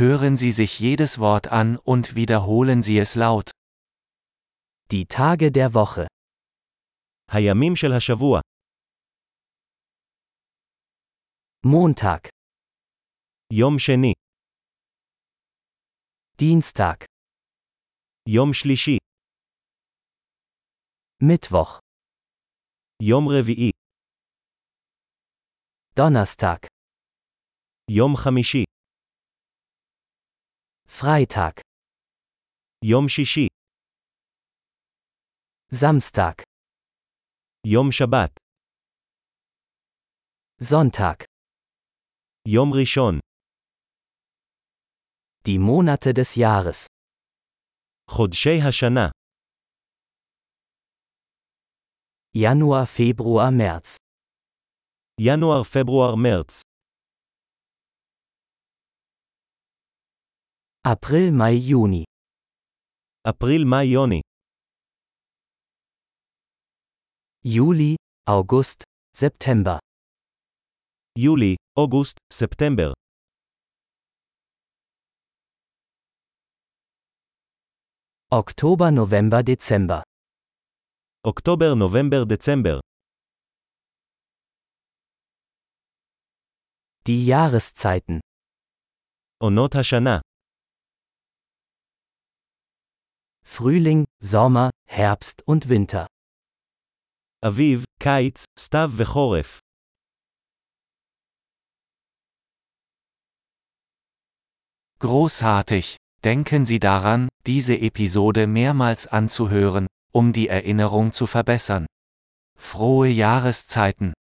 Hören Sie sich jedes Wort an und wiederholen Sie es laut. Die Tage der Woche. הימים של השבוע, Montag, יום שני, Dienstag, יום שלישי, Mittwoch, יום רביעי, Donnerstag, יום חמישי, Freitag, יום שישי, Samstag, יום שבת, Sonntag. יום ראשון, Die Monate des Jahres. חודשי השנה, Januar, Februar, März. ינואר, פברואר, מרץ, April, Mai, Juni. April, Mai, Juni. Juli, August, September. Juli, August, September. Oktober, November, Dezember. Oktober, November, Dezember. Die Jahreszeiten. Onot Hashana. Frühling, Sommer, Herbst und Winter. אביב, קיץ, סתיו וחורף. Großartig! Denken Sie daran, diese Episode mehrmals anzuhören, um die Erinnerung zu verbessern. Frohe Jahreszeiten!